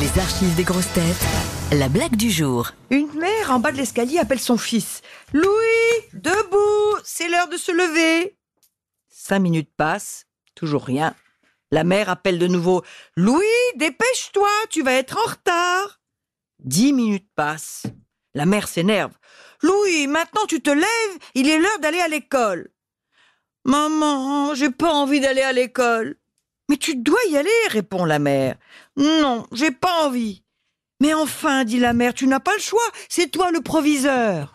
Les archives des grosses têtes. La blague du jour. Une mère en bas de l'escalier appelle son fils. Louis, debout, c'est l'heure de se lever. Cinq minutes passent, toujours rien. La mère appelle de nouveau. Louis, dépêche-toi, tu vas être en retard. Dix minutes passent. La mère s'énerve. Louis, maintenant tu te lèves, il est l'heure d'aller à l'école. Maman, j'ai pas envie d'aller à l'école. Mais tu dois y aller, répond la mère. Non, j'ai pas envie. Mais enfin, dit la mère, tu n'as pas le choix, c'est toi le proviseur.